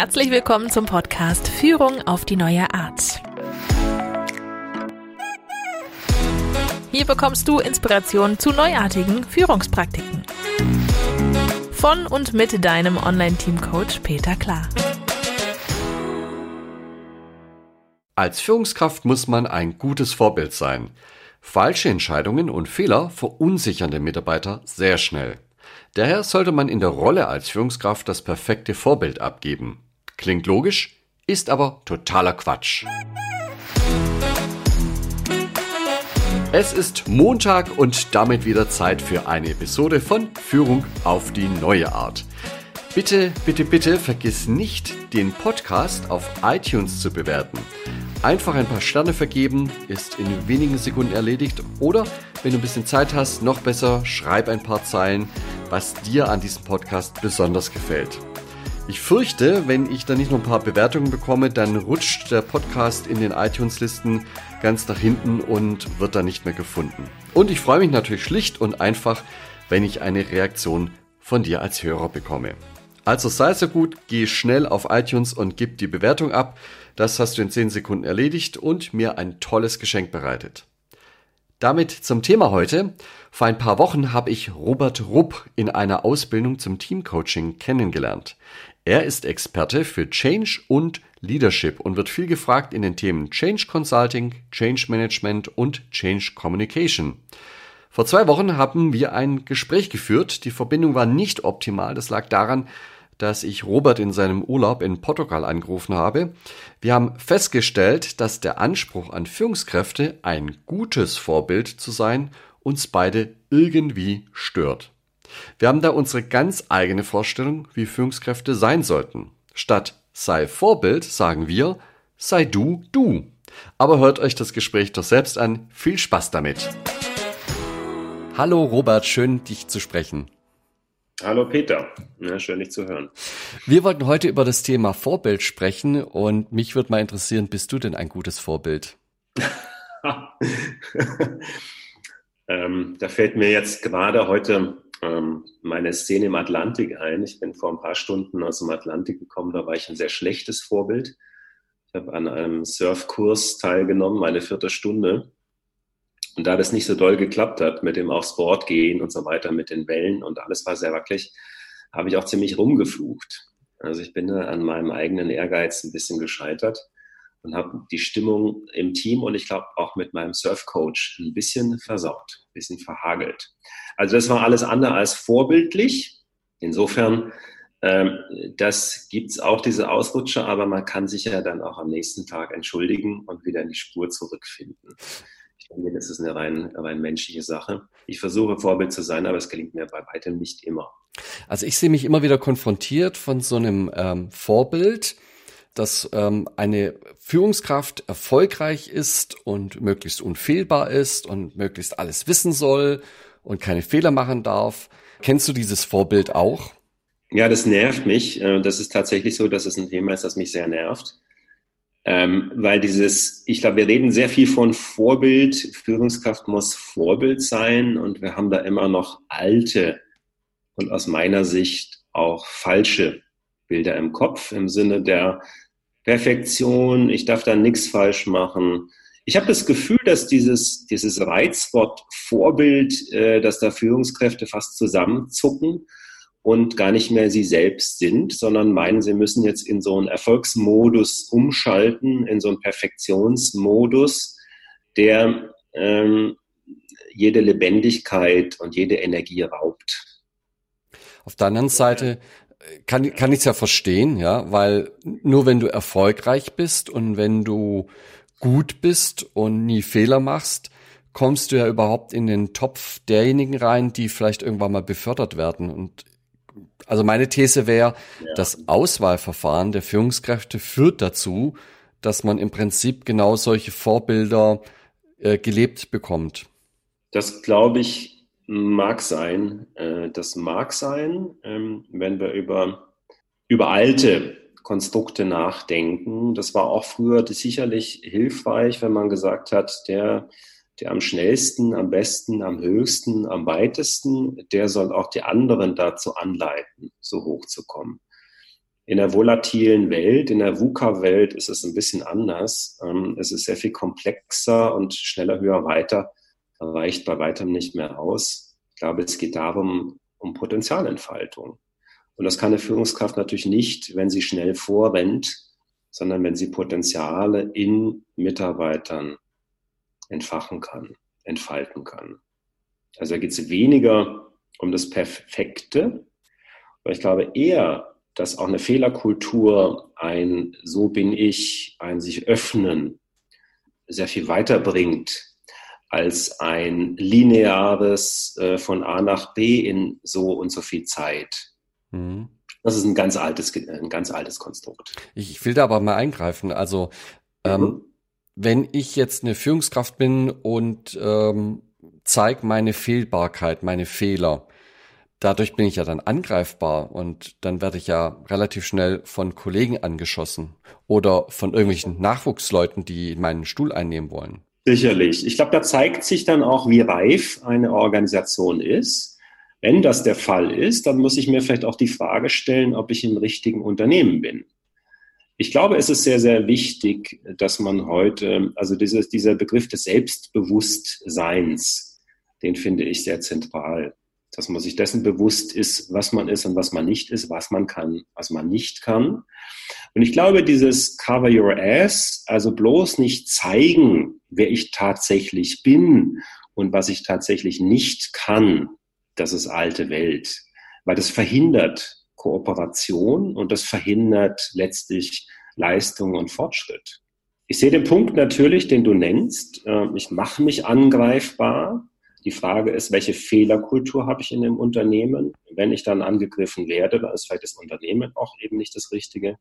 Herzlich willkommen zum Podcast Führung auf die neue Art. Hier bekommst du Inspiration zu neuartigen Führungspraktiken. Von und mit deinem Online-Team-Coach Peter Klar. Als Führungskraft muss man ein gutes Vorbild sein. Falsche Entscheidungen und Fehler verunsichern den Mitarbeiter sehr schnell. Daher sollte man in der Rolle als Führungskraft das perfekte Vorbild abgeben. Klingt logisch, ist aber totaler Quatsch. Es ist Montag und damit wieder Zeit für eine Episode von Führung auf die neue Art. Bitte, bitte, bitte vergiss nicht, den Podcast auf iTunes zu bewerten. Einfach ein paar Sterne vergeben, ist in wenigen Sekunden erledigt. Oder wenn du ein bisschen Zeit hast, noch besser, schreib ein paar Zeilen, was dir an diesem Podcast besonders gefällt. Ich fürchte, wenn ich da nicht noch ein paar Bewertungen bekomme, dann rutscht der Podcast in den iTunes-Listen ganz nach hinten und wird dann nicht mehr gefunden. Und ich freue mich natürlich schlicht und einfach, wenn ich eine Reaktion von dir als Hörer bekomme. Also sei so gut, geh schnell auf iTunes und gib die Bewertung ab. Das hast du in 10 Sekunden erledigt und mir ein tolles Geschenk bereitet. Damit zum Thema heute. Vor ein paar Wochen habe ich Robert Rupp in einer Ausbildung zum Teamcoaching kennengelernt. Er ist Experte für Change und Leadership und wird viel gefragt in den Themen Change Consulting, Change Management und Change Communication. Vor zwei Wochen haben wir ein Gespräch geführt. Die Verbindung war nicht optimal. Das lag daran, dass ich Robert in seinem Urlaub in Portugal angerufen habe. Wir haben festgestellt, dass der Anspruch an Führungskräfte, ein gutes Vorbild zu sein, uns beide irgendwie stört. Wir haben da unsere ganz eigene Vorstellung, wie Führungskräfte sein sollten. Statt sei Vorbild sagen wir, sei du du. Aber hört euch das Gespräch doch selbst an. Viel Spaß damit. Hallo Robert, schön dich zu sprechen. Hallo Peter, ja, schön dich zu hören. Wir wollten heute über das Thema Vorbild sprechen und mich würde mal interessieren, bist du denn ein gutes Vorbild? ähm, da fällt mir jetzt gerade heute ähm, meine Szene im Atlantik ein. Ich bin vor ein paar Stunden aus dem Atlantik gekommen, da war ich ein sehr schlechtes Vorbild. Ich habe an einem Surfkurs teilgenommen, eine vierte Stunde. Und da das nicht so doll geklappt hat mit dem aufs Board gehen und so weiter, mit den Wellen und alles war sehr wackelig, habe ich auch ziemlich rumgeflucht. Also ich bin an meinem eigenen Ehrgeiz ein bisschen gescheitert und habe die Stimmung im Team und ich glaube auch mit meinem Surfcoach ein bisschen versaut, ein bisschen verhagelt. Also das war alles andere als vorbildlich. Insofern, ähm, das gibt's auch, diese Ausrutscher, aber man kann sich ja dann auch am nächsten Tag entschuldigen und wieder in die Spur zurückfinden. Ich denke, das ist eine rein, rein menschliche Sache. Ich versuche Vorbild zu sein, aber es gelingt mir bei weitem nicht immer. Also ich sehe mich immer wieder konfrontiert von so einem ähm, Vorbild, dass ähm, eine Führungskraft erfolgreich ist und möglichst unfehlbar ist und möglichst alles wissen soll und keine Fehler machen darf. Kennst du dieses Vorbild auch? Ja, das nervt mich. Äh, das ist tatsächlich so, dass es ein Thema ist, das mich sehr nervt. Ähm, weil dieses, ich glaube, wir reden sehr viel von Vorbild. Führungskraft muss Vorbild sein und wir haben da immer noch alte und aus meiner Sicht auch falsche Bilder im Kopf im Sinne der Perfektion. Ich darf da nichts falsch machen. Ich habe das Gefühl, dass dieses, dieses Reizwort Vorbild, äh, dass da Führungskräfte fast zusammenzucken und gar nicht mehr sie selbst sind, sondern meinen, sie müssen jetzt in so einen Erfolgsmodus umschalten, in so einen Perfektionsmodus, der ähm, jede Lebendigkeit und jede Energie raubt. Auf der anderen Seite kann, kann ich es ja verstehen, ja, weil nur wenn du erfolgreich bist und wenn du gut bist und nie Fehler machst, kommst du ja überhaupt in den Topf derjenigen rein, die vielleicht irgendwann mal befördert werden. Und also meine These wäre, ja. das Auswahlverfahren der Führungskräfte führt dazu, dass man im Prinzip genau solche Vorbilder äh, gelebt bekommt. Das glaube ich mag sein. Äh, das mag sein, ähm, wenn wir über, über alte Konstrukte nachdenken. Das war auch früher sicherlich hilfreich, wenn man gesagt hat, der der am schnellsten, am besten, am höchsten, am weitesten, der soll auch die anderen dazu anleiten, so hoch zu kommen. In der volatilen Welt, in der VUCA-Welt ist es ein bisschen anders. Ähm, es ist sehr viel komplexer und schneller, höher, weiter reicht bei weitem nicht mehr aus. Ich glaube, es geht darum, um Potenzialentfaltung. Und das kann eine Führungskraft natürlich nicht, wenn sie schnell vorrennt, sondern wenn sie Potenziale in Mitarbeitern entfachen kann, entfalten kann. Also da geht es weniger um das Perfekte, aber ich glaube eher, dass auch eine Fehlerkultur, ein So bin ich, ein sich öffnen, sehr viel weiterbringt als ein lineares äh, von A nach B in so und so viel Zeit. Mhm. Das ist ein ganz altes, ein ganz altes Konstrukt. Ich will da aber mal eingreifen. Also ähm, mhm. wenn ich jetzt eine Führungskraft bin und ähm, zeige meine Fehlbarkeit, meine Fehler, dadurch bin ich ja dann angreifbar und dann werde ich ja relativ schnell von Kollegen angeschossen oder von irgendwelchen Nachwuchsleuten, die meinen Stuhl einnehmen wollen. Sicherlich. Ich glaube, da zeigt sich dann auch, wie reif eine Organisation ist. Wenn das der Fall ist, dann muss ich mir vielleicht auch die Frage stellen, ob ich im richtigen Unternehmen bin. Ich glaube, es ist sehr, sehr wichtig, dass man heute, also dieses, dieser Begriff des Selbstbewusstseins, den finde ich sehr zentral dass man sich dessen bewusst ist, was man ist und was man nicht ist, was man kann, was man nicht kann. Und ich glaube, dieses Cover Your Ass, also bloß nicht zeigen, wer ich tatsächlich bin und was ich tatsächlich nicht kann, das ist alte Welt, weil das verhindert Kooperation und das verhindert letztlich Leistung und Fortschritt. Ich sehe den Punkt natürlich, den du nennst. Ähm, ich mache mich angreifbar. Die Frage ist, welche Fehlerkultur habe ich in dem Unternehmen? Wenn ich dann angegriffen werde, dann ist vielleicht das Unternehmen auch eben nicht das Richtige.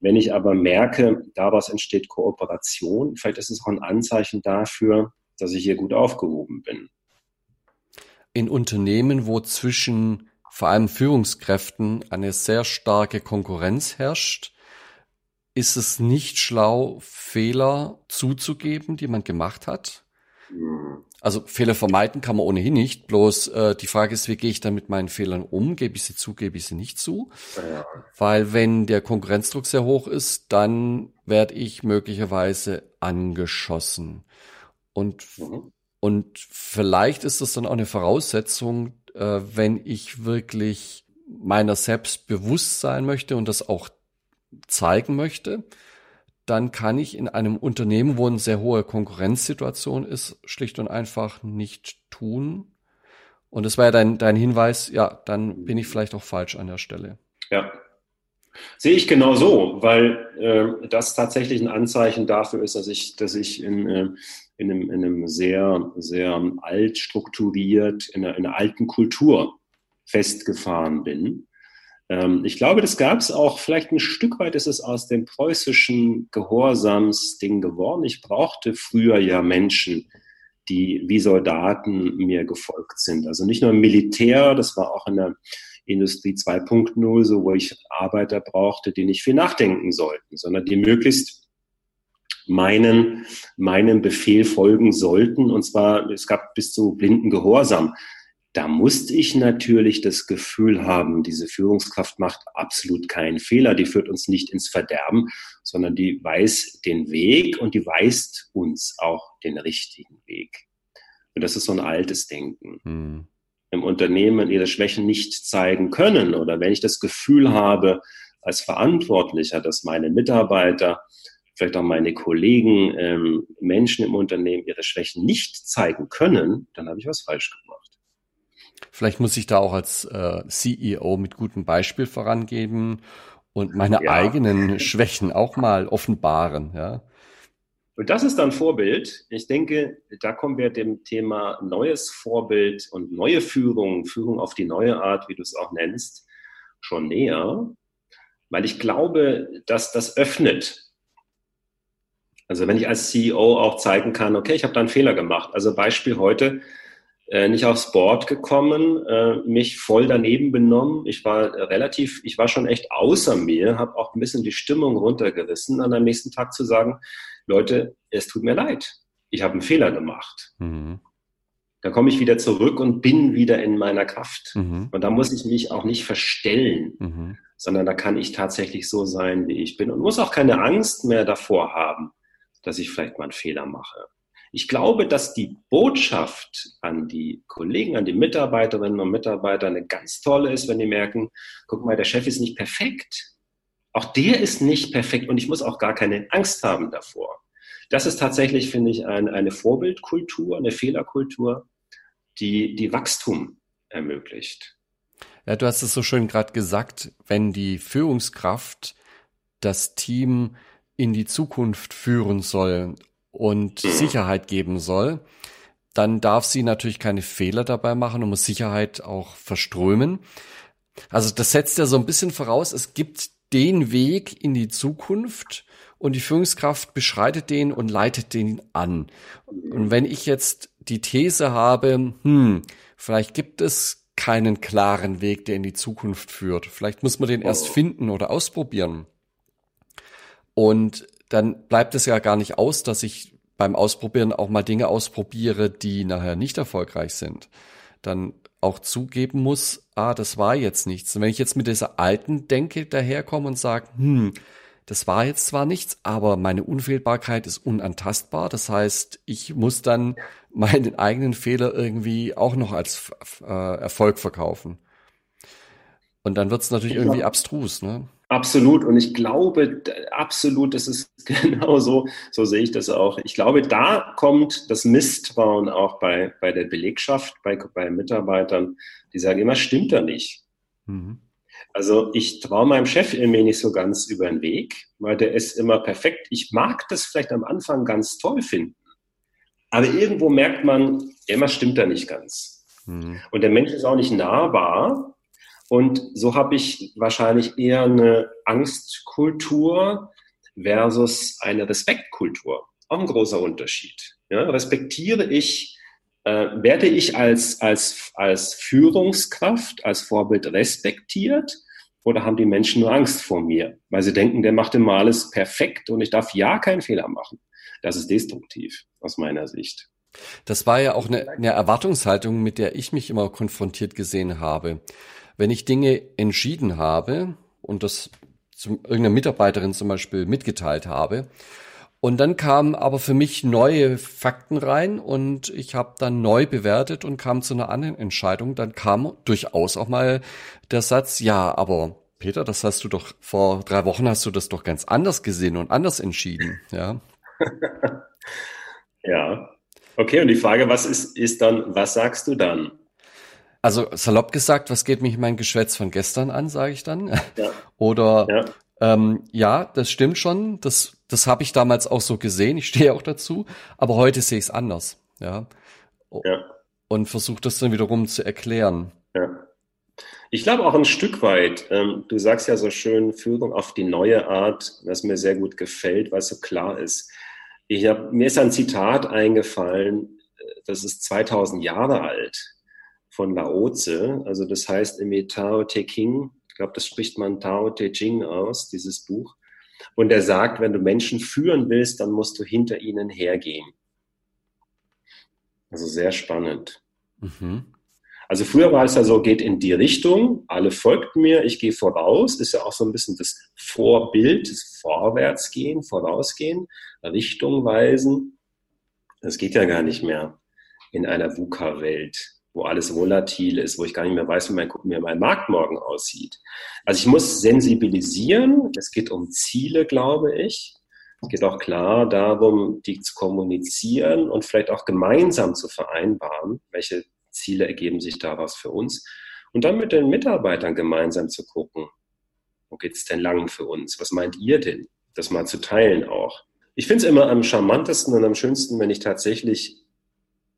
Wenn ich aber merke, daraus entsteht Kooperation, vielleicht ist es auch ein Anzeichen dafür, dass ich hier gut aufgehoben bin. In Unternehmen, wo zwischen vor allem Führungskräften eine sehr starke Konkurrenz herrscht, ist es nicht schlau, Fehler zuzugeben, die man gemacht hat? Hm. Also Fehler vermeiden kann man ohnehin nicht. Bloß äh, die Frage ist, wie gehe ich dann mit meinen Fehlern um? Gebe ich sie zu, gebe ich sie nicht zu? Ja. Weil wenn der Konkurrenzdruck sehr hoch ist, dann werde ich möglicherweise angeschossen. Und, mhm. und vielleicht ist das dann auch eine Voraussetzung, äh, wenn ich wirklich meiner selbst bewusst sein möchte und das auch zeigen möchte, dann kann ich in einem Unternehmen, wo eine sehr hohe Konkurrenzsituation ist, schlicht und einfach nicht tun. Und das war ja dein, dein Hinweis, ja, dann bin ich vielleicht auch falsch an der Stelle. Ja. Sehe ich genau so, weil äh, das tatsächlich ein Anzeichen dafür ist, dass ich, dass ich in, äh, in, einem, in einem sehr, sehr alt strukturiert, in einer, in einer alten Kultur festgefahren bin ich glaube, das gab es auch, vielleicht ein Stück weit ist es aus dem preußischen Gehorsamsding geworden. Ich brauchte früher ja Menschen, die wie Soldaten mir gefolgt sind. Also nicht nur im Militär, das war auch in der Industrie 2.0 so, wo ich Arbeiter brauchte, die nicht viel nachdenken sollten, sondern die möglichst meinen, meinen Befehl folgen sollten. Und zwar, es gab bis zu blinden Gehorsam da musste ich natürlich das Gefühl haben, diese Führungskraft macht absolut keinen Fehler, die führt uns nicht ins Verderben, sondern die weiß den Weg und die weist uns auch den richtigen Weg. Und das ist so ein altes Denken. Hm. Im Unternehmen ihre Schwächen nicht zeigen können oder wenn ich das Gefühl habe als Verantwortlicher, dass meine Mitarbeiter, vielleicht auch meine Kollegen, ähm, Menschen im Unternehmen ihre Schwächen nicht zeigen können, dann habe ich was falsch gemacht. Vielleicht muss ich da auch als äh, CEO mit gutem Beispiel vorangeben und meine ja. eigenen Schwächen auch mal offenbaren, ja. Und das ist dann Vorbild. Ich denke, da kommen wir dem Thema neues Vorbild und neue Führung, Führung auf die neue Art, wie du es auch nennst, schon näher, weil ich glaube, dass das öffnet. Also wenn ich als CEO auch zeigen kann, okay, ich habe da einen Fehler gemacht. Also Beispiel heute, äh, nicht aufs Board gekommen, äh, mich voll daneben benommen. Ich war relativ, ich war schon echt außer mir, habe auch ein bisschen die Stimmung runtergerissen, an am nächsten Tag zu sagen, Leute, es tut mir leid, ich habe einen Fehler gemacht. Mhm. dann komme ich wieder zurück und bin wieder in meiner Kraft. Mhm. Und da muss ich mich auch nicht verstellen, mhm. sondern da kann ich tatsächlich so sein, wie ich bin und muss auch keine Angst mehr davor haben, dass ich vielleicht mal einen Fehler mache. Ich glaube, dass die Botschaft an die Kollegen, an die Mitarbeiterinnen und Mitarbeiter eine ganz tolle ist, wenn die merken, guck mal, der Chef ist nicht perfekt. Auch der ist nicht perfekt und ich muss auch gar keine Angst haben davor. Das ist tatsächlich, finde ich, ein, eine Vorbildkultur, eine Fehlerkultur, die, die Wachstum ermöglicht. Ja, du hast es so schön gerade gesagt, wenn die Führungskraft das Team in die Zukunft führen soll und mhm. Sicherheit geben soll, dann darf sie natürlich keine Fehler dabei machen und muss Sicherheit auch verströmen. Also das setzt ja so ein bisschen voraus, es gibt den Weg in die Zukunft und die Führungskraft beschreitet den und leitet den an. Und wenn ich jetzt die These habe, hm, vielleicht gibt es keinen klaren Weg, der in die Zukunft führt. Vielleicht muss man den erst oh. finden oder ausprobieren. Und dann bleibt es ja gar nicht aus, dass ich beim Ausprobieren auch mal Dinge ausprobiere, die nachher nicht erfolgreich sind. Dann auch zugeben muss, ah, das war jetzt nichts. Und wenn ich jetzt mit dieser alten Denke daherkomme und sage, hm, das war jetzt zwar nichts, aber meine Unfehlbarkeit ist unantastbar. Das heißt, ich muss dann meinen eigenen Fehler irgendwie auch noch als äh, Erfolg verkaufen. Und dann wird es natürlich irgendwie abstrus, ne? Absolut. Und ich glaube, absolut, das ist genau so, so sehe ich das auch. Ich glaube, da kommt das Misstrauen auch bei, bei der Belegschaft, bei, bei Mitarbeitern, die sagen immer, stimmt da nicht. Mhm. Also ich traue meinem Chef irgendwie nicht so ganz über den Weg, weil der ist immer perfekt. Ich mag das vielleicht am Anfang ganz toll finden. Aber irgendwo merkt man, immer stimmt da nicht ganz. Mhm. Und der Mensch ist auch nicht nahbar. Und so habe ich wahrscheinlich eher eine Angstkultur versus eine Respektkultur. Auch ein großer Unterschied. Ja, respektiere ich, äh, werde ich als, als, als Führungskraft, als Vorbild respektiert oder haben die Menschen nur Angst vor mir, weil sie denken, der macht immer alles perfekt und ich darf ja keinen Fehler machen. Das ist destruktiv aus meiner Sicht. Das war ja auch eine, eine Erwartungshaltung, mit der ich mich immer konfrontiert gesehen habe wenn ich Dinge entschieden habe und das zum, irgendeiner Mitarbeiterin zum Beispiel mitgeteilt habe, und dann kamen aber für mich neue Fakten rein und ich habe dann neu bewertet und kam zu einer anderen Entscheidung. Dann kam durchaus auch mal der Satz, ja, aber Peter, das hast du doch vor drei Wochen hast du das doch ganz anders gesehen und anders entschieden, ja. ja. Okay, und die Frage, was ist, ist dann, was sagst du dann? Also salopp gesagt, was geht mich mein Geschwätz von gestern an, sage ich dann. Ja. Oder ja. Ähm, ja, das stimmt schon. Das, das habe ich damals auch so gesehen. Ich stehe auch dazu. Aber heute sehe ich es anders. Ja. ja. Und versuche das dann wiederum zu erklären. Ja. Ich glaube auch ein Stück weit, ähm, du sagst ja so schön, Führung auf die neue Art, was mir sehr gut gefällt, weil es so klar ist. Ich hab, mir ist ein Zitat eingefallen, äh, das ist 2000 Jahre alt von Laoze. Also das heißt im Tao Te King, ich glaube, das spricht man Tao Te Ching aus, dieses Buch. Und er sagt, wenn du Menschen führen willst, dann musst du hinter ihnen hergehen. Also sehr spannend. Mhm. Also früher war es ja so, geht in die Richtung, alle folgt mir, ich gehe voraus, ist ja auch so ein bisschen das Vorbild, das Vorwärtsgehen, Vorausgehen, Richtung weisen. Das geht ja gar nicht mehr in einer VUCA-Welt wo alles volatil ist, wo ich gar nicht mehr weiß, wie mein, wie mein Markt morgen aussieht. Also ich muss sensibilisieren. Es geht um Ziele, glaube ich. Es geht auch klar darum, die zu kommunizieren und vielleicht auch gemeinsam zu vereinbaren, welche Ziele ergeben sich daraus für uns. Und dann mit den Mitarbeitern gemeinsam zu gucken, wo geht es denn lang für uns? Was meint ihr denn? Das mal zu teilen auch. Ich finde es immer am charmantesten und am schönsten, wenn ich tatsächlich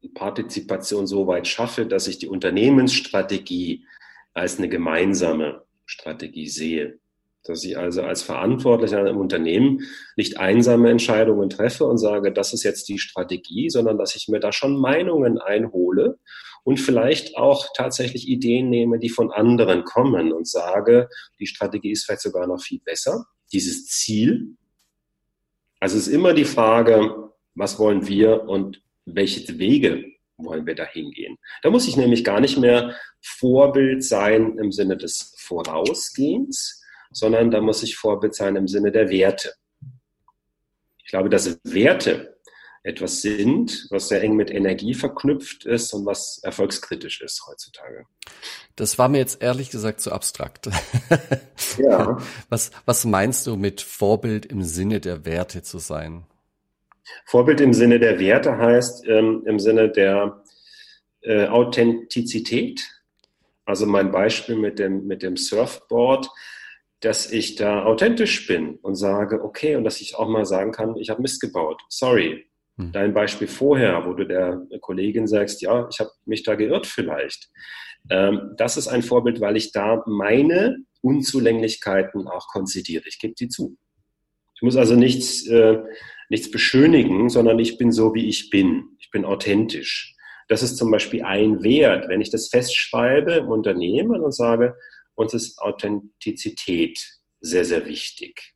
Partizipation so weit schaffe, dass ich die Unternehmensstrategie als eine gemeinsame Strategie sehe. Dass ich also als Verantwortlicher im Unternehmen nicht einsame Entscheidungen treffe und sage, das ist jetzt die Strategie, sondern dass ich mir da schon Meinungen einhole und vielleicht auch tatsächlich Ideen nehme, die von anderen kommen und sage, die Strategie ist vielleicht sogar noch viel besser. Dieses Ziel. Also es ist immer die Frage, was wollen wir und welche Wege wollen wir da hingehen? Da muss ich nämlich gar nicht mehr Vorbild sein im Sinne des Vorausgehens, sondern da muss ich Vorbild sein im Sinne der Werte. Ich glaube, dass Werte etwas sind, was sehr eng mit Energie verknüpft ist und was erfolgskritisch ist heutzutage. Das war mir jetzt ehrlich gesagt zu abstrakt. Ja. Was, was meinst du mit Vorbild im Sinne der Werte zu sein? Vorbild im Sinne der Werte heißt ähm, im Sinne der äh, Authentizität. Also mein Beispiel mit dem, mit dem Surfboard, dass ich da authentisch bin und sage, okay, und dass ich auch mal sagen kann, ich habe Mist gebaut. Sorry. Hm. Dein Beispiel vorher, wo du der Kollegin sagst, ja, ich habe mich da geirrt vielleicht. Ähm, das ist ein Vorbild, weil ich da meine Unzulänglichkeiten auch konzidiere. Ich gebe die zu. Ich muss also nichts, äh, nichts beschönigen, sondern ich bin so, wie ich bin. Ich bin authentisch. Das ist zum Beispiel ein Wert. Wenn ich das festschreibe im Unternehmen und sage, uns ist Authentizität sehr, sehr wichtig.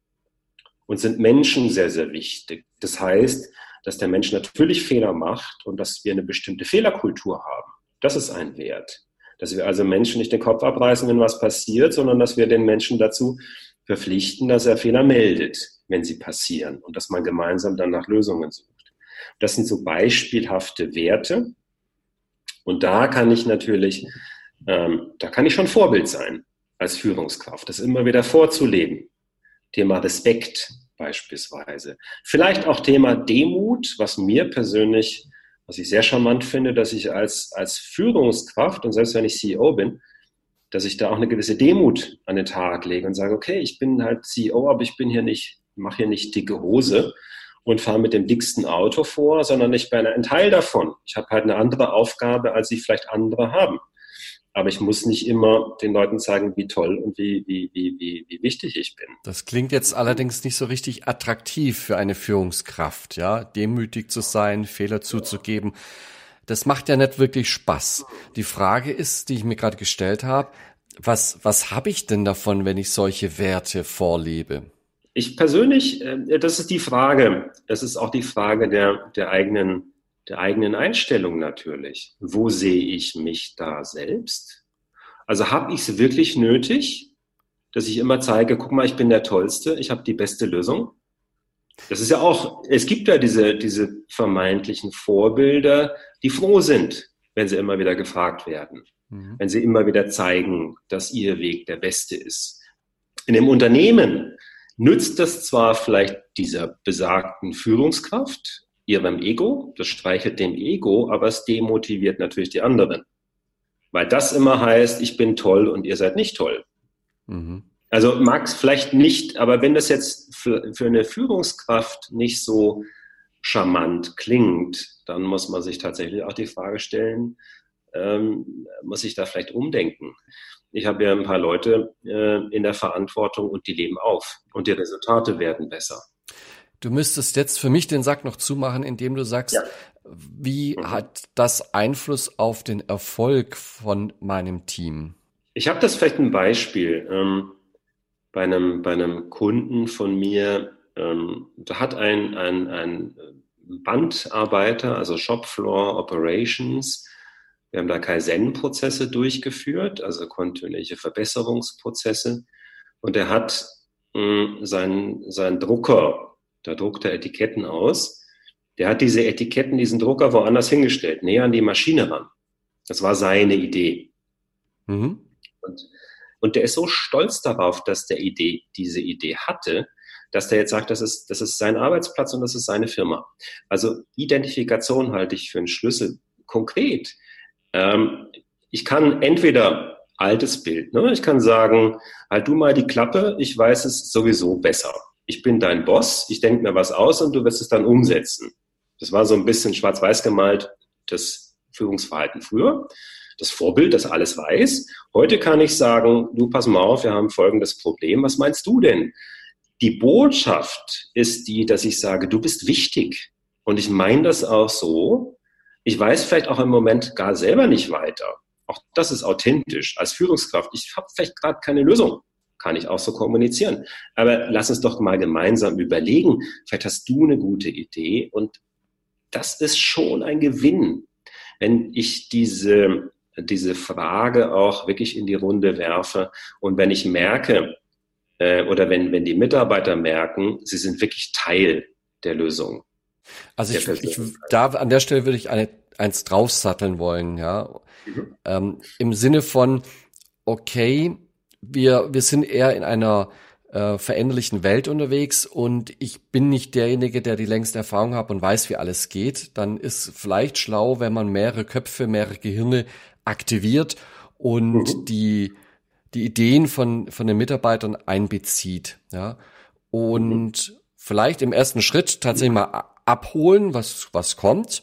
Uns sind Menschen sehr, sehr wichtig. Das heißt, dass der Mensch natürlich Fehler macht und dass wir eine bestimmte Fehlerkultur haben. Das ist ein Wert. Dass wir also Menschen nicht den Kopf abreißen, wenn was passiert, sondern dass wir den Menschen dazu verpflichten, dass er Fehler meldet, wenn sie passieren und dass man gemeinsam dann nach Lösungen sucht. Das sind so beispielhafte Werte. Und da kann ich natürlich, ähm, da kann ich schon Vorbild sein als Führungskraft, das immer wieder vorzuleben. Thema Respekt, beispielsweise. Vielleicht auch Thema Demut, was mir persönlich, was ich sehr charmant finde, dass ich als, als Führungskraft und selbst wenn ich CEO bin, dass ich da auch eine gewisse Demut an den Tag lege und sage, okay, ich bin halt CEO, aber ich bin hier nicht, mache hier nicht dicke Hose und fahre mit dem dicksten Auto vor, sondern ich bin ein Teil davon. Ich habe halt eine andere Aufgabe, als sie vielleicht andere haben. Aber ich muss nicht immer den Leuten zeigen, wie toll und wie, wie, wie, wie, wie wichtig ich bin. Das klingt jetzt allerdings nicht so richtig attraktiv für eine Führungskraft, ja, demütig zu sein, Fehler zuzugeben. Das macht ja nicht wirklich Spaß. Die Frage ist, die ich mir gerade gestellt habe, was, was habe ich denn davon, wenn ich solche Werte vorlebe? Ich persönlich, äh, das ist die Frage. Das ist auch die Frage der, der eigenen der eigenen Einstellung natürlich. Wo sehe ich mich da selbst? Also habe ich es wirklich nötig, dass ich immer zeige, guck mal, ich bin der Tollste, ich habe die beste Lösung? Das ist ja auch, es gibt ja diese, diese vermeintlichen Vorbilder, die froh sind, wenn sie immer wieder gefragt werden, mhm. wenn sie immer wieder zeigen, dass ihr Weg der beste ist. In dem Unternehmen nützt das zwar vielleicht dieser besagten Führungskraft, ihrem Ego, das streichelt dem Ego, aber es demotiviert natürlich die anderen. Weil das immer heißt, ich bin toll und ihr seid nicht toll. Mhm. Also mag es vielleicht nicht, aber wenn das jetzt für, für eine Führungskraft nicht so charmant klingt, dann muss man sich tatsächlich auch die Frage stellen, ähm, muss ich da vielleicht umdenken? Ich habe ja ein paar Leute äh, in der Verantwortung und die leben auf und die Resultate werden besser. Du müsstest jetzt für mich den Sack noch zumachen, indem du sagst, ja. wie mhm. hat das Einfluss auf den Erfolg von meinem Team? Ich habe das vielleicht ein Beispiel. Ähm, bei, einem, bei einem Kunden von mir, ähm, da hat ein, ein, ein Bandarbeiter, also Shopfloor Operations, wir haben da Kaizen-Prozesse durchgeführt, also kontinuierliche Verbesserungsprozesse. Und er hat mh, seinen, seinen Drucker da druckt er Etiketten aus. Der hat diese Etiketten, diesen Drucker woanders hingestellt, näher an die Maschine ran. Das war seine Idee. Mhm. Und, und der ist so stolz darauf, dass der Idee, diese Idee hatte, dass der jetzt sagt, das ist, das ist sein Arbeitsplatz und das ist seine Firma. Also Identifikation halte ich für einen Schlüssel. Konkret. Ähm, ich kann entweder altes Bild, ne? ich kann sagen, halt du mal die Klappe, ich weiß es sowieso besser ich bin dein Boss, ich denke mir was aus und du wirst es dann umsetzen. Das war so ein bisschen schwarz-weiß gemalt, das Führungsverhalten früher. Das Vorbild, das alles weiß. Heute kann ich sagen, du pass mal auf, wir haben folgendes Problem. Was meinst du denn? Die Botschaft ist die, dass ich sage, du bist wichtig. Und ich meine das auch so. Ich weiß vielleicht auch im Moment gar selber nicht weiter. Auch das ist authentisch als Führungskraft. Ich habe vielleicht gerade keine Lösung kann ich auch so kommunizieren. Aber lass uns doch mal gemeinsam überlegen. Vielleicht hast du eine gute Idee und das ist schon ein Gewinn. wenn ich diese, diese Frage auch wirklich in die Runde werfe und wenn ich merke, äh, oder wenn, wenn die Mitarbeiter merken, sie sind wirklich Teil der Lösung. Also ich, ich da an der Stelle würde ich eine, eins draufsatteln wollen, ja. Mhm. Ähm, Im Sinne von, okay, wir, wir sind eher in einer äh, veränderlichen Welt unterwegs und ich bin nicht derjenige, der die längste Erfahrung hat und weiß, wie alles geht, dann ist vielleicht schlau, wenn man mehrere Köpfe, mehrere Gehirne aktiviert und mhm. die, die Ideen von, von den Mitarbeitern einbezieht, ja. Und mhm. vielleicht im ersten Schritt tatsächlich mal abholen, was, was kommt.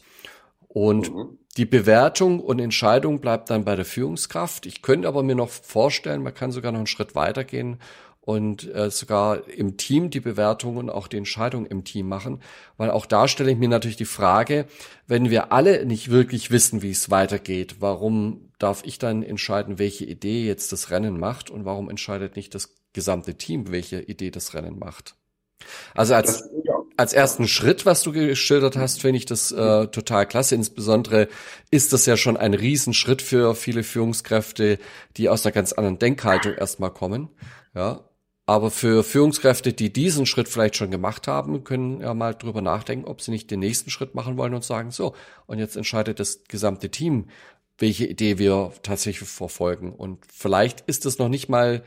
Und mhm. die Bewertung und Entscheidung bleibt dann bei der Führungskraft. Ich könnte aber mir noch vorstellen, man kann sogar noch einen Schritt weitergehen und äh, sogar im Team die Bewertung und auch die Entscheidung im Team machen, weil auch da stelle ich mir natürlich die Frage, wenn wir alle nicht wirklich wissen, wie es weitergeht, warum darf ich dann entscheiden, welche Idee jetzt das Rennen macht und warum entscheidet nicht das gesamte Team, welche Idee das Rennen macht? Also als, als ersten Schritt, was du geschildert hast, finde ich das äh, total klasse. Insbesondere ist das ja schon ein Riesenschritt für viele Führungskräfte, die aus einer ganz anderen Denkhaltung erstmal kommen. Ja. Aber für Führungskräfte, die diesen Schritt vielleicht schon gemacht haben, können ja mal drüber nachdenken, ob sie nicht den nächsten Schritt machen wollen und sagen, so, und jetzt entscheidet das gesamte Team, welche Idee wir tatsächlich verfolgen. Und vielleicht ist es noch nicht mal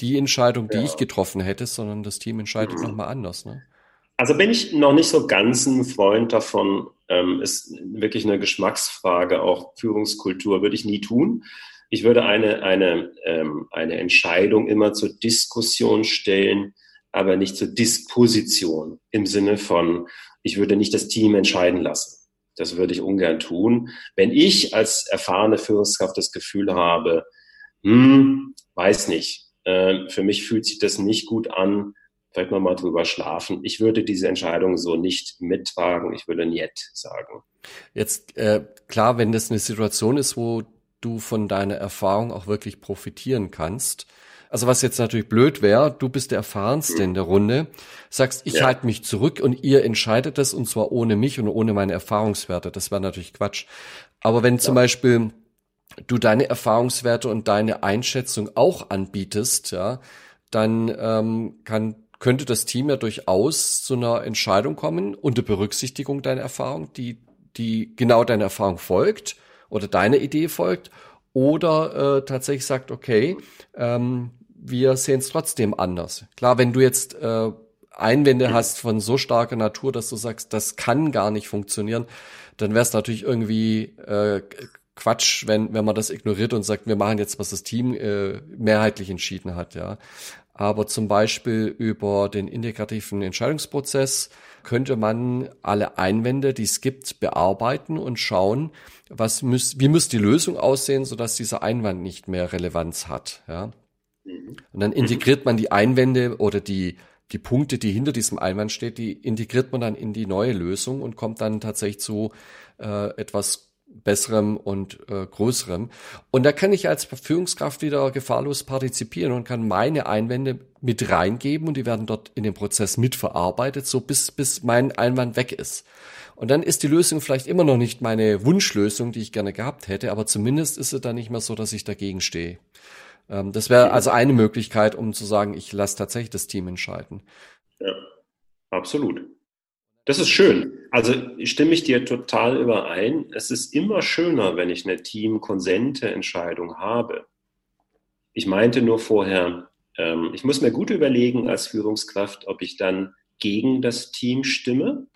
die Entscheidung, die ja. ich getroffen hätte, sondern das Team entscheidet mhm. nochmal anders. Ne? Also bin ich noch nicht so ganz ein Freund davon, ähm, ist wirklich eine Geschmacksfrage, auch Führungskultur, würde ich nie tun. Ich würde eine, eine, ähm, eine Entscheidung immer zur Diskussion stellen, aber nicht zur Disposition im Sinne von, ich würde nicht das Team entscheiden lassen. Das würde ich ungern tun. Wenn ich als erfahrene Führungskraft das Gefühl habe, hm, weiß nicht, äh, für mich fühlt sich das nicht gut an. Vielleicht noch mal drüber schlafen. Ich würde diese Entscheidung so nicht mittragen. Ich würde nicht sagen. Jetzt äh, klar, wenn das eine Situation ist, wo du von deiner Erfahrung auch wirklich profitieren kannst. Also was jetzt natürlich blöd wäre, du bist der Erfahrenste in der Runde, sagst, ich ja. halte mich zurück und ihr entscheidet das und zwar ohne mich und ohne meine Erfahrungswerte. Das wäre natürlich Quatsch. Aber wenn ja. zum Beispiel du deine Erfahrungswerte und deine Einschätzung auch anbietest, ja, dann ähm, kann könnte das Team ja durchaus zu einer Entscheidung kommen unter Berücksichtigung deiner Erfahrung, die die genau deiner Erfahrung folgt oder deine Idee folgt oder äh, tatsächlich sagt, okay, ähm, wir sehen es trotzdem anders. Klar, wenn du jetzt äh, Einwände hast von so starker Natur, dass du sagst, das kann gar nicht funktionieren, dann wäre es natürlich irgendwie äh, Quatsch, wenn, wenn man das ignoriert und sagt, wir machen jetzt, was das Team äh, mehrheitlich entschieden hat, ja. Aber zum Beispiel über den integrativen Entscheidungsprozess könnte man alle Einwände, die es gibt, bearbeiten und schauen, was müß, wie muss die Lösung aussehen, sodass dieser Einwand nicht mehr Relevanz hat, ja. Und dann integriert man die Einwände oder die, die Punkte, die hinter diesem Einwand steht, die integriert man dann in die neue Lösung und kommt dann tatsächlich zu äh, etwas besserem und äh, größerem. Und da kann ich als Führungskraft wieder gefahrlos partizipieren und kann meine Einwände mit reingeben und die werden dort in dem Prozess mitverarbeitet, so bis, bis mein Einwand weg ist. Und dann ist die Lösung vielleicht immer noch nicht meine Wunschlösung, die ich gerne gehabt hätte, aber zumindest ist es dann nicht mehr so, dass ich dagegen stehe. Ähm, das wäre also eine Möglichkeit, um zu sagen, ich lasse tatsächlich das Team entscheiden. Ja, absolut. Das ist schön. Also stimme ich dir total überein. Es ist immer schöner, wenn ich eine teamkonsente Entscheidung habe. Ich meinte nur vorher, ähm, ich muss mir gut überlegen als Führungskraft, ob ich dann gegen das Team stimme.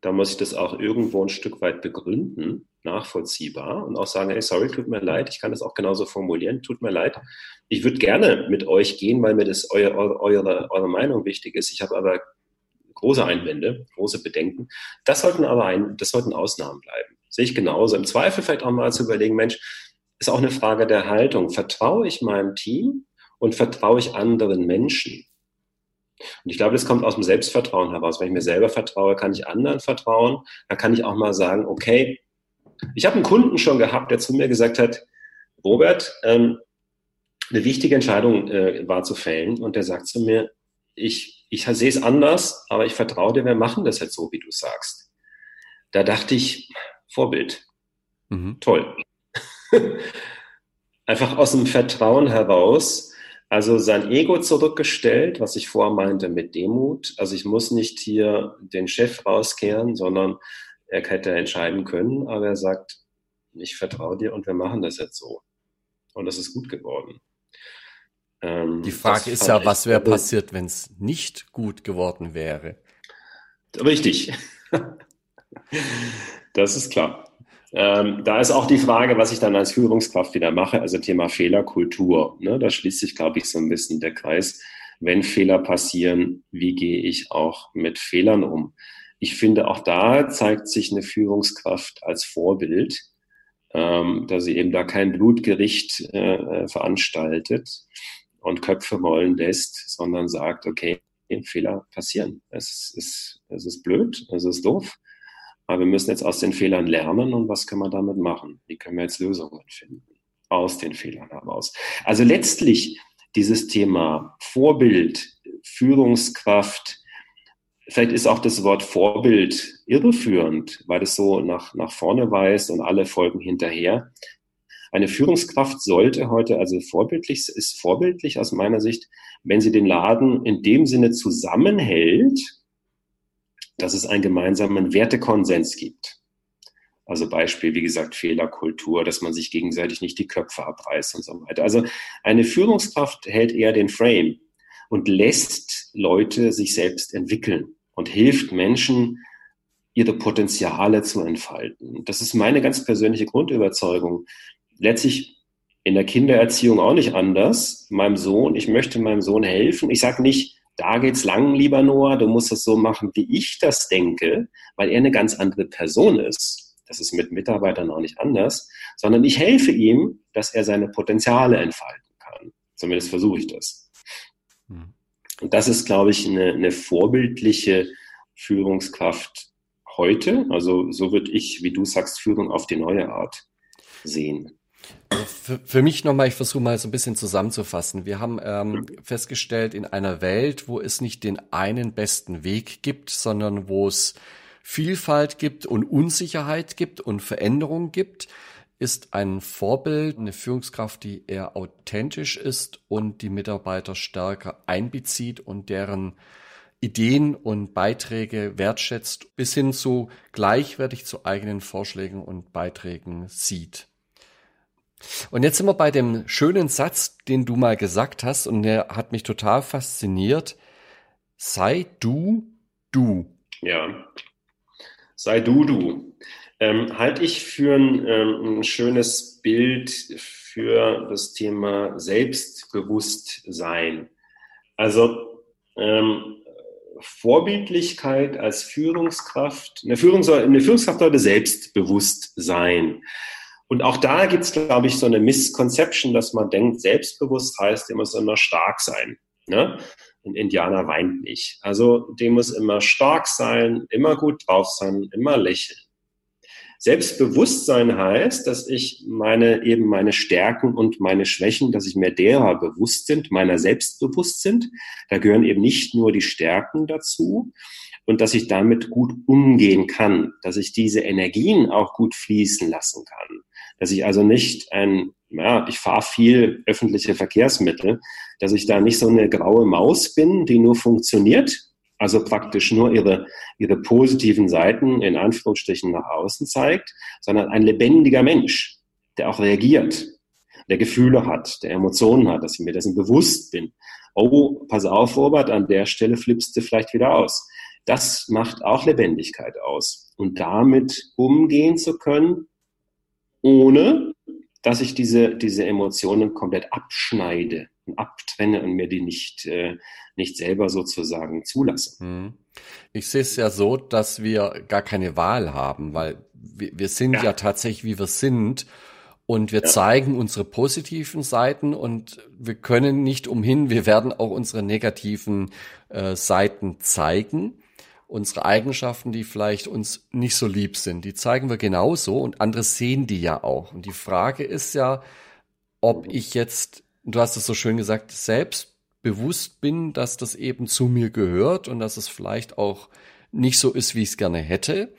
Da muss ich das auch irgendwo ein Stück weit begründen, nachvollziehbar und auch sagen, hey, sorry, tut mir leid, ich kann das auch genauso formulieren, tut mir leid. Ich würde gerne mit euch gehen, weil mir das eure, eure, eure Meinung wichtig ist. Ich habe aber große Einwände, große Bedenken. Das sollten aber ein, das sollten Ausnahmen bleiben. Sehe ich genauso. Im Zweifel vielleicht auch mal zu überlegen, Mensch, ist auch eine Frage der Haltung. Vertraue ich meinem Team und vertraue ich anderen Menschen? Und ich glaube, das kommt aus dem Selbstvertrauen heraus. Wenn ich mir selber vertraue, kann ich anderen vertrauen. Dann kann ich auch mal sagen, okay, ich habe einen Kunden schon gehabt, der zu mir gesagt hat, Robert, ähm, eine wichtige Entscheidung äh, war zu fällen. Und der sagt zu mir, ich ich sehe es anders, aber ich vertraue dir, wir machen das jetzt so, wie du sagst. Da dachte ich, Vorbild. Mhm. Toll. Einfach aus dem Vertrauen heraus, also sein Ego zurückgestellt, was ich vorher meinte mit Demut. Also ich muss nicht hier den Chef rauskehren, sondern er hätte entscheiden können, aber er sagt, ich vertraue dir und wir machen das jetzt so. Und das ist gut geworden. Ähm, Die Frage ist ja, was wäre passiert, wenn es nicht gut geworden wäre? Richtig. das ist klar. Ähm, da ist auch die Frage, was ich dann als Führungskraft wieder mache, also Thema Fehlerkultur. Ne? Da schließt sich, glaube ich, so ein bisschen der Kreis. Wenn Fehler passieren, wie gehe ich auch mit Fehlern um? Ich finde, auch da zeigt sich eine Führungskraft als Vorbild, ähm, dass sie eben da kein Blutgericht äh, äh veranstaltet und Köpfe rollen lässt, sondern sagt, okay, Fehler passieren. Es ist, es ist blöd, es ist doof aber wir müssen jetzt aus den Fehlern lernen und was können wir damit machen? Wie können wir jetzt Lösungen finden? Aus den Fehlern heraus. Also letztlich dieses Thema Vorbild, Führungskraft, vielleicht ist auch das Wort Vorbild irreführend, weil es so nach, nach vorne weist und alle folgen hinterher. Eine Führungskraft sollte heute also vorbildlich, ist vorbildlich aus meiner Sicht, wenn sie den Laden in dem Sinne zusammenhält, dass es einen gemeinsamen Wertekonsens gibt. Also Beispiel, wie gesagt, Fehlerkultur, dass man sich gegenseitig nicht die Köpfe abreißt und so weiter. Also eine Führungskraft hält eher den Frame und lässt Leute sich selbst entwickeln und hilft Menschen, ihre Potenziale zu entfalten. Das ist meine ganz persönliche Grundüberzeugung. Letztlich in der Kindererziehung auch nicht anders. Meinem Sohn, ich möchte meinem Sohn helfen. Ich sage nicht, da geht's lang, lieber Noah, du musst es so machen, wie ich das denke, weil er eine ganz andere Person ist. Das ist mit Mitarbeitern auch nicht anders, sondern ich helfe ihm, dass er seine Potenziale entfalten kann. Zumindest versuche ich das. Hm. Und das ist, glaube ich, eine, eine vorbildliche Führungskraft heute. Also so würde ich, wie du sagst, Führung auf die neue Art sehen. Also für, für mich nochmal, ich versuche mal so ein bisschen zusammenzufassen. Wir haben ähm, festgestellt, in einer Welt, wo es nicht den einen besten Weg gibt, sondern wo es Vielfalt gibt und Unsicherheit gibt und Veränderung gibt, ist ein Vorbild, eine Führungskraft, die eher authentisch ist und die Mitarbeiter stärker einbezieht und deren Ideen und Beiträge wertschätzt, bis hin zu gleichwertig zu eigenen Vorschlägen und Beiträgen sieht. Und jetzt sind wir bei dem schönen Satz, den du mal gesagt hast, und der hat mich total fasziniert. Sei du, du. Ja. Sei du, du. Ähm, halte ich für ein, ähm, ein schönes Bild für das Thema Selbstbewusstsein. Also ähm, Vorbildlichkeit als Führungskraft. Eine, Führungs eine Führungskraft sollte selbstbewusst sein. Und auch da gibt es, glaube ich, so eine Misconception, dass man denkt, selbstbewusst heißt, der muss immer stark sein. Ne? Ein Indianer weint nicht. Also dem muss immer stark sein, immer gut drauf sein, immer lächeln. Selbstbewusstsein heißt, dass ich meine, eben meine Stärken und meine Schwächen, dass ich mir derer bewusst sind, meiner selbst bewusst sind. Da gehören eben nicht nur die Stärken dazu und dass ich damit gut umgehen kann, dass ich diese Energien auch gut fließen lassen kann dass ich also nicht ein, ja, ich fahre viel öffentliche Verkehrsmittel, dass ich da nicht so eine graue Maus bin, die nur funktioniert, also praktisch nur ihre, ihre positiven Seiten in Anführungsstrichen nach außen zeigt, sondern ein lebendiger Mensch, der auch reagiert, der Gefühle hat, der Emotionen hat, dass ich mir dessen bewusst bin. Oh, pass auf, Robert, an der Stelle flippst du vielleicht wieder aus. Das macht auch Lebendigkeit aus. Und damit umgehen zu können, ohne dass ich diese, diese Emotionen komplett abschneide und abtrenne und mir die nicht, äh, nicht selber sozusagen zulasse. Hm. Ich sehe es ja so, dass wir gar keine Wahl haben, weil wir, wir sind ja. ja tatsächlich, wie wir sind. Und wir ja. zeigen unsere positiven Seiten und wir können nicht umhin, wir werden auch unsere negativen äh, Seiten zeigen unsere Eigenschaften, die vielleicht uns nicht so lieb sind, die zeigen wir genauso und andere sehen die ja auch. Und die Frage ist ja, ob ich jetzt, du hast es so schön gesagt, selbst bewusst bin, dass das eben zu mir gehört und dass es vielleicht auch nicht so ist, wie ich es gerne hätte.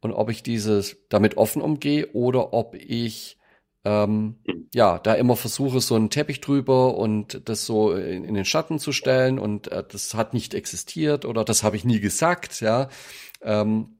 und ob ich dieses damit offen umgehe oder ob ich ähm, hm. ja da immer versuche so einen Teppich drüber und das so in, in den Schatten zu stellen und äh, das hat nicht existiert oder das habe ich nie gesagt, ja. Ähm,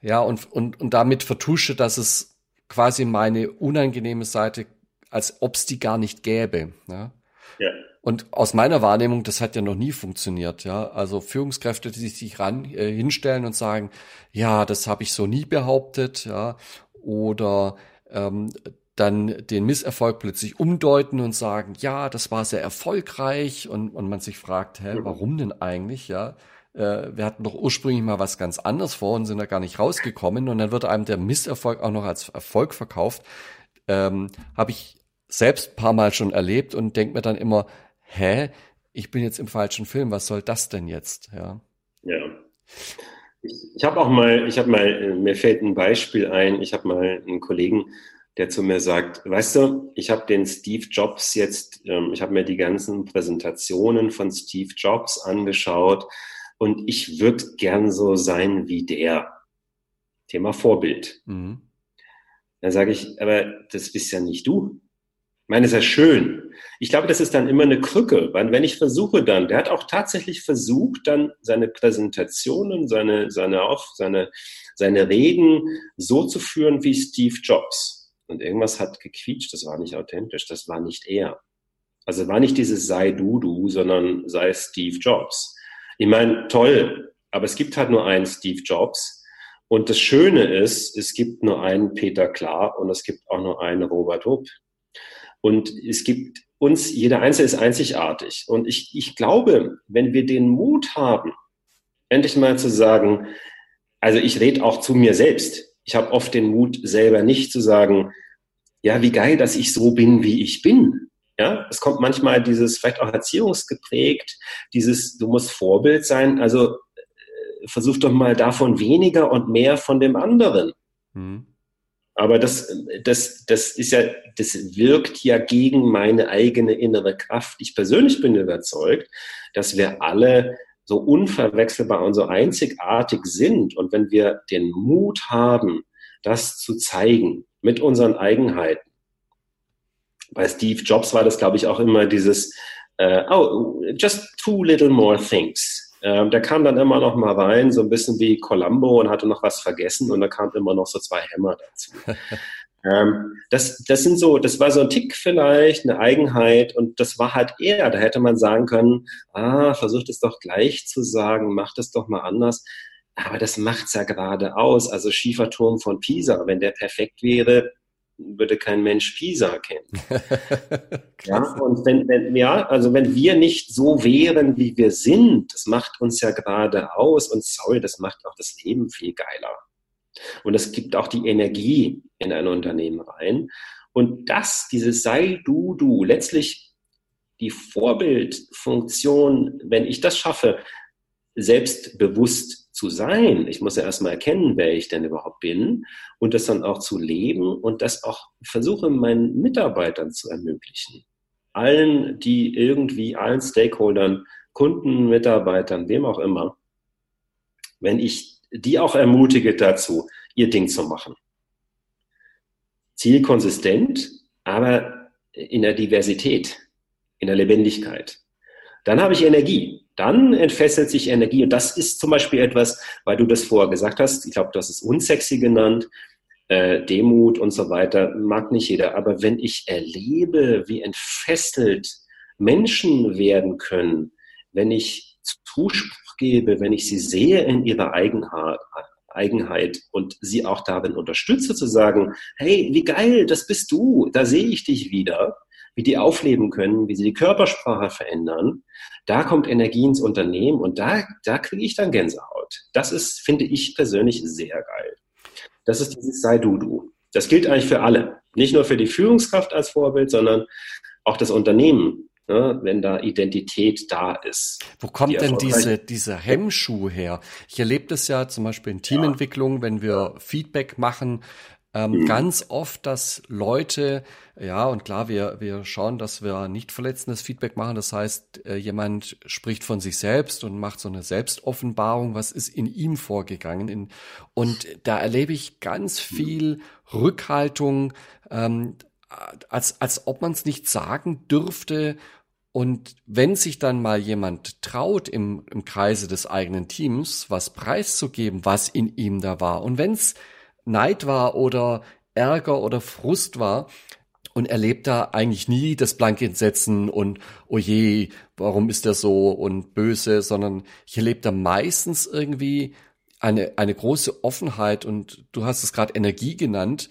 ja, und, und, und damit vertusche, dass es quasi meine unangenehme Seite, als ob es die gar nicht gäbe. Ja? ja. Und aus meiner Wahrnehmung, das hat ja noch nie funktioniert, ja. Also Führungskräfte, die sich ran äh, hinstellen und sagen, ja, das habe ich so nie behauptet, ja, oder ähm, dann den Misserfolg plötzlich umdeuten und sagen, ja, das war sehr erfolgreich und, und man sich fragt, hä, mhm. warum denn eigentlich, ja? Äh, wir hatten doch ursprünglich mal was ganz anderes vor und sind da gar nicht rausgekommen und dann wird einem der Misserfolg auch noch als Erfolg verkauft. Ähm, Habe ich selbst paar Mal schon erlebt und denke mir dann immer, hä, ich bin jetzt im falschen Film, was soll das denn jetzt? Ja. Ja. Ich, ich habe auch mal, ich habe mal, mir fällt ein Beispiel ein, ich habe mal einen Kollegen, der zu mir sagt, weißt du, ich habe den Steve Jobs jetzt, ähm, ich habe mir die ganzen Präsentationen von Steve Jobs angeschaut und ich würde gern so sein wie der. Thema Vorbild. Mhm. Dann sage ich, aber das bist ja nicht du. Ich meine, ist ja schön. Ich glaube, das ist dann immer eine Krücke, weil wenn ich versuche dann, der hat auch tatsächlich versucht, dann seine Präsentationen, seine, seine, auf, seine, seine Reden so zu führen wie Steve Jobs. Und irgendwas hat gequietscht, das war nicht authentisch, das war nicht er. Also war nicht dieses sei du du, sondern sei Steve Jobs. Ich meine, toll, aber es gibt halt nur einen Steve Jobs. Und das Schöne ist, es gibt nur einen Peter Klar und es gibt auch nur einen Robert Hupp. Und es gibt uns, jeder Einzelne ist einzigartig. Und ich, ich glaube, wenn wir den Mut haben, endlich mal zu sagen, also ich rede auch zu mir selbst. Ich habe oft den Mut, selber nicht zu sagen, ja, wie geil, dass ich so bin, wie ich bin. Ja, es kommt manchmal dieses, vielleicht auch erziehungsgeprägt, dieses, du musst Vorbild sein. Also äh, versuch doch mal davon weniger und mehr von dem anderen. Mhm. Aber das, das, das ist ja, das wirkt ja gegen meine eigene innere Kraft. Ich persönlich bin überzeugt, dass wir alle so unverwechselbar und so einzigartig sind. Und wenn wir den Mut haben, das zu zeigen mit unseren Eigenheiten. Bei Steve Jobs war das, glaube ich, auch immer dieses, uh, oh, just two little more things. Ähm, der kam dann immer noch mal rein, so ein bisschen wie Columbo und hatte noch was vergessen und da kam immer noch so zwei Hämmer dazu. ähm, das, das sind so, das war so ein Tick vielleicht, eine Eigenheit und das war halt er. Da hätte man sagen können, ah, versucht es doch gleich zu sagen, macht es doch mal anders. Aber das macht's ja gerade aus. Also Schieferturm von Pisa, wenn der perfekt wäre, würde kein Mensch Pisa kennen. ja, und wenn, wenn, ja, also wenn wir nicht so wären, wie wir sind, das macht uns ja gerade aus und sorry, das macht auch das Leben viel geiler. Und es gibt auch die Energie in ein Unternehmen rein. Und das, dieses sei du, du, letztlich die Vorbildfunktion, wenn ich das schaffe, selbstbewusst zu sein. Ich muss ja erstmal erkennen, wer ich denn überhaupt bin und das dann auch zu leben und das auch versuche meinen Mitarbeitern zu ermöglichen. Allen, die irgendwie, allen Stakeholdern, Kunden, Mitarbeitern, wem auch immer, wenn ich die auch ermutige dazu, ihr Ding zu machen. Zielkonsistent, aber in der Diversität, in der Lebendigkeit. Dann habe ich Energie dann entfesselt sich Energie. Und das ist zum Beispiel etwas, weil du das vorher gesagt hast, ich glaube, hast es unsexy genannt, äh, Demut und so weiter, mag nicht jeder. Aber wenn ich erlebe, wie entfesselt Menschen werden können, wenn ich Zuspruch gebe, wenn ich sie sehe in ihrer Eigenheit, Eigenheit und sie auch darin unterstütze zu sagen, hey, wie geil, das bist du, da sehe ich dich wieder, wie die aufleben können, wie sie die Körpersprache verändern. Da kommt Energie ins Unternehmen und da, da kriege ich dann Gänsehaut. Das ist, finde ich persönlich sehr geil. Das ist dieses Sei du du. Das gilt eigentlich für alle. Nicht nur für die Führungskraft als Vorbild, sondern auch das Unternehmen, ne, wenn da Identität da ist. Wo kommt die denn diese, dieser Hemmschuh her? Ich erlebe das ja zum Beispiel in Teamentwicklung, ja. wenn wir Feedback machen, ähm, mhm. ganz oft, dass Leute, ja, und klar, wir, wir schauen, dass wir nicht verletzendes Feedback machen. Das heißt, äh, jemand spricht von sich selbst und macht so eine Selbstoffenbarung, was ist in ihm vorgegangen. In, und da erlebe ich ganz mhm. viel Rückhaltung, ähm, als, als ob man es nicht sagen dürfte. Und wenn sich dann mal jemand traut, im, im Kreise des eigenen Teams was preiszugeben, was in ihm da war, und wenn es Neid war oder Ärger oder Frust war. Und erlebt da eigentlich nie das blanke Entsetzen und oh je, warum ist der so und böse, sondern ich erlebe da meistens irgendwie eine, eine große Offenheit. Und du hast es gerade Energie genannt,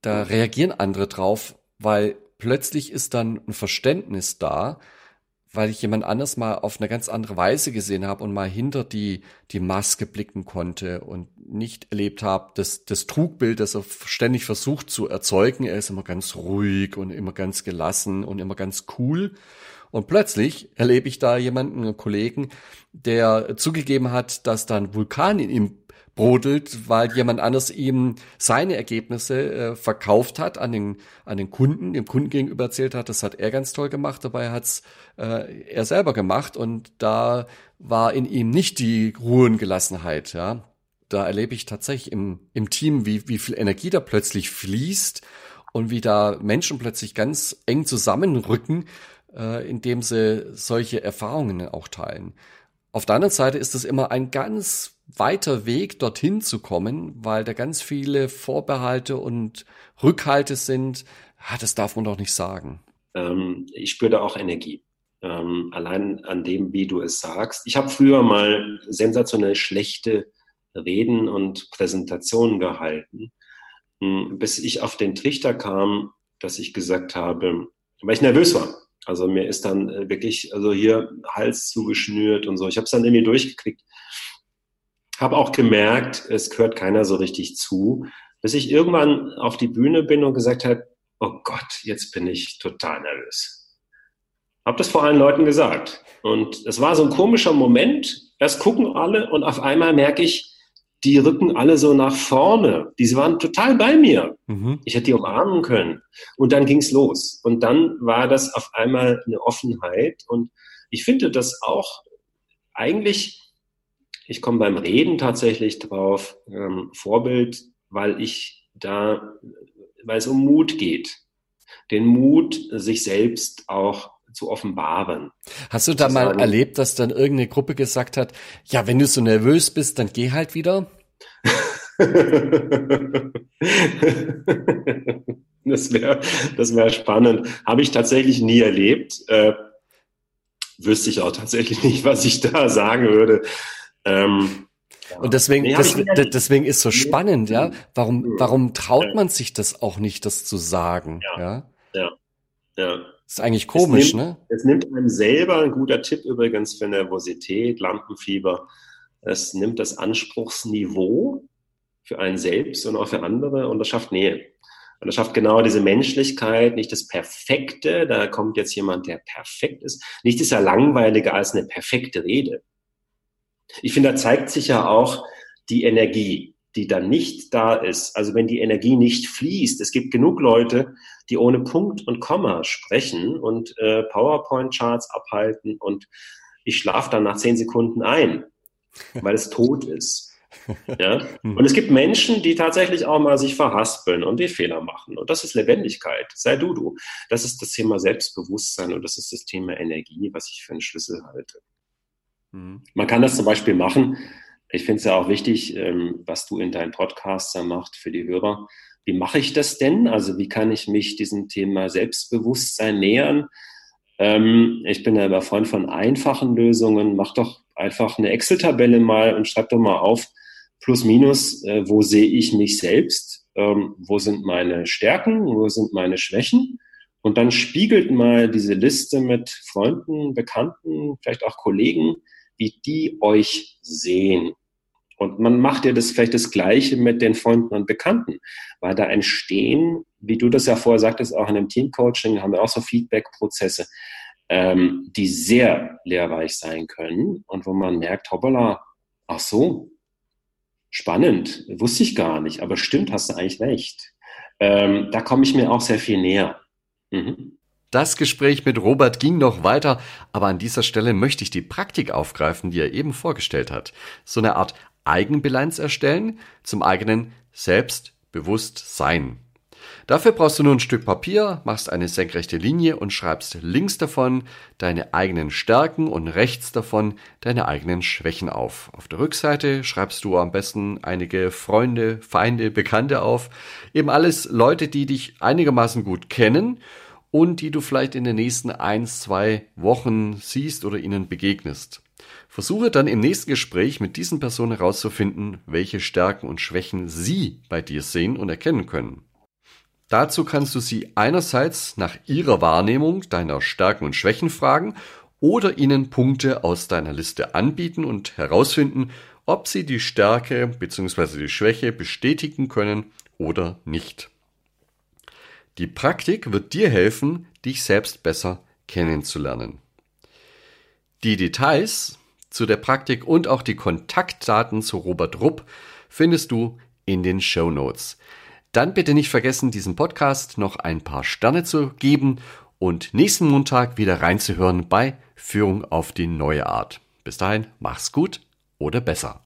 da reagieren andere drauf, weil plötzlich ist dann ein Verständnis da, weil ich jemand anders mal auf eine ganz andere Weise gesehen habe und mal hinter die, die Maske blicken konnte und nicht erlebt habe, dass das Trugbild, das er ständig versucht zu erzeugen, er ist immer ganz ruhig und immer ganz gelassen und immer ganz cool. Und plötzlich erlebe ich da jemanden, einen Kollegen, der zugegeben hat, dass da ein Vulkan in ihm brodelt, weil jemand anders ihm seine Ergebnisse äh, verkauft hat an den, an den Kunden, dem Kunden gegenüber erzählt hat, das hat er ganz toll gemacht, dabei hat's äh, er selber gemacht und da war in ihm nicht die Ruhe und Gelassenheit, ja. Da erlebe ich tatsächlich im, im Team, wie, wie viel Energie da plötzlich fließt und wie da Menschen plötzlich ganz eng zusammenrücken, äh, indem sie solche Erfahrungen auch teilen. Auf der anderen Seite ist es immer ein ganz weiter Weg, dorthin zu kommen, weil da ganz viele Vorbehalte und Rückhalte sind. Ah, das darf man doch nicht sagen. Ähm, ich spüre da auch Energie. Ähm, allein an dem, wie du es sagst. Ich habe früher mal sensationell schlechte Reden und Präsentationen gehalten, hm, bis ich auf den Trichter kam, dass ich gesagt habe, weil ich nervös war. Also mir ist dann äh, wirklich, also hier Hals zugeschnürt und so. Ich habe es dann irgendwie durchgekriegt habe auch gemerkt, es gehört keiner so richtig zu, bis ich irgendwann auf die Bühne bin und gesagt habe, oh Gott, jetzt bin ich total nervös. Habe das vor allen Leuten gesagt. Und es war so ein komischer Moment. Erst gucken alle und auf einmal merke ich, die rücken alle so nach vorne. Die waren total bei mir. Mhm. Ich hätte die umarmen können. Und dann ging's los. Und dann war das auf einmal eine Offenheit. Und ich finde das auch eigentlich ich komme beim Reden tatsächlich drauf, ähm, Vorbild, weil ich da, weil es um Mut geht. Den Mut, sich selbst auch zu offenbaren. Hast du da mal sagen, erlebt, dass dann irgendeine Gruppe gesagt hat, ja, wenn du so nervös bist, dann geh halt wieder? das wäre das wär spannend. Habe ich tatsächlich nie erlebt. Äh, wüsste ich auch tatsächlich nicht, was ich da sagen würde. Ähm, und deswegen, nee, das, deswegen ist so spannend, ja. Warum, warum traut man sich das auch nicht, das zu sagen? Ja, ja, ja. Das ist eigentlich komisch, es nimmt, ne? Es nimmt einem selber, ein guter Tipp übrigens für Nervosität, Lampenfieber, es nimmt das Anspruchsniveau für einen selbst und auch für andere und das schafft Nähe. Und das schafft genau diese Menschlichkeit, nicht das Perfekte, da kommt jetzt jemand, der perfekt ist. Nichts ist ja langweiliger als eine perfekte Rede. Ich finde, da zeigt sich ja auch die Energie, die dann nicht da ist. Also wenn die Energie nicht fließt, es gibt genug Leute, die ohne Punkt und Komma sprechen und äh, PowerPoint-Charts abhalten und ich schlafe dann nach zehn Sekunden ein, weil es tot ist. Ja? Und es gibt Menschen, die tatsächlich auch mal sich verhaspeln und die Fehler machen. Und das ist Lebendigkeit. Sei du du. Das ist das Thema Selbstbewusstsein und das ist das Thema Energie, was ich für einen Schlüssel halte. Mhm. Man kann das zum Beispiel machen. Ich finde es ja auch wichtig, ähm, was du in deinem Podcast da machst für die Hörer. Wie mache ich das denn? Also wie kann ich mich diesem Thema Selbstbewusstsein nähern? Ähm, ich bin ja immer Freund von einfachen Lösungen. Mach doch einfach eine Excel-Tabelle mal und schreib doch mal auf, plus minus, äh, wo sehe ich mich selbst? Ähm, wo sind meine Stärken? Wo sind meine Schwächen? Und dann spiegelt mal diese Liste mit Freunden, Bekannten, vielleicht auch Kollegen, wie die euch sehen. Und man macht ja das vielleicht das Gleiche mit den Freunden und Bekannten, weil da entstehen, wie du das ja vorher sagtest, auch in einem Teamcoaching haben wir auch so Feedback-Prozesse, ähm, die sehr lehrreich sein können und wo man merkt, hoppala, ach so, spannend, wusste ich gar nicht, aber stimmt, hast du eigentlich recht. ähm, da komme ich mir auch sehr viel näher. Mhm. Das Gespräch mit Robert ging noch weiter, aber an dieser Stelle möchte ich die Praktik aufgreifen, die er eben vorgestellt hat. So eine Art Eigenbilanz erstellen zum eigenen Selbstbewusstsein. Dafür brauchst du nur ein Stück Papier, machst eine senkrechte Linie und schreibst links davon deine eigenen Stärken und rechts davon deine eigenen Schwächen auf. Auf der Rückseite schreibst du am besten einige Freunde, Feinde, Bekannte auf. Eben alles Leute, die dich einigermaßen gut kennen und die du vielleicht in den nächsten ein, zwei Wochen siehst oder ihnen begegnest. Versuche dann im nächsten Gespräch mit diesen Personen herauszufinden, welche Stärken und Schwächen sie bei dir sehen und erkennen können. Dazu kannst du sie einerseits nach ihrer Wahrnehmung deiner Stärken und Schwächen fragen oder ihnen Punkte aus deiner Liste anbieten und herausfinden, ob sie die Stärke bzw. die Schwäche bestätigen können oder nicht. Die Praktik wird dir helfen, dich selbst besser kennenzulernen. Die Details zu der Praktik und auch die Kontaktdaten zu Robert Rupp findest du in den Show Notes. Dann bitte nicht vergessen, diesem Podcast noch ein paar Sterne zu geben und nächsten Montag wieder reinzuhören bei Führung auf die neue Art. Bis dahin, mach's gut oder besser.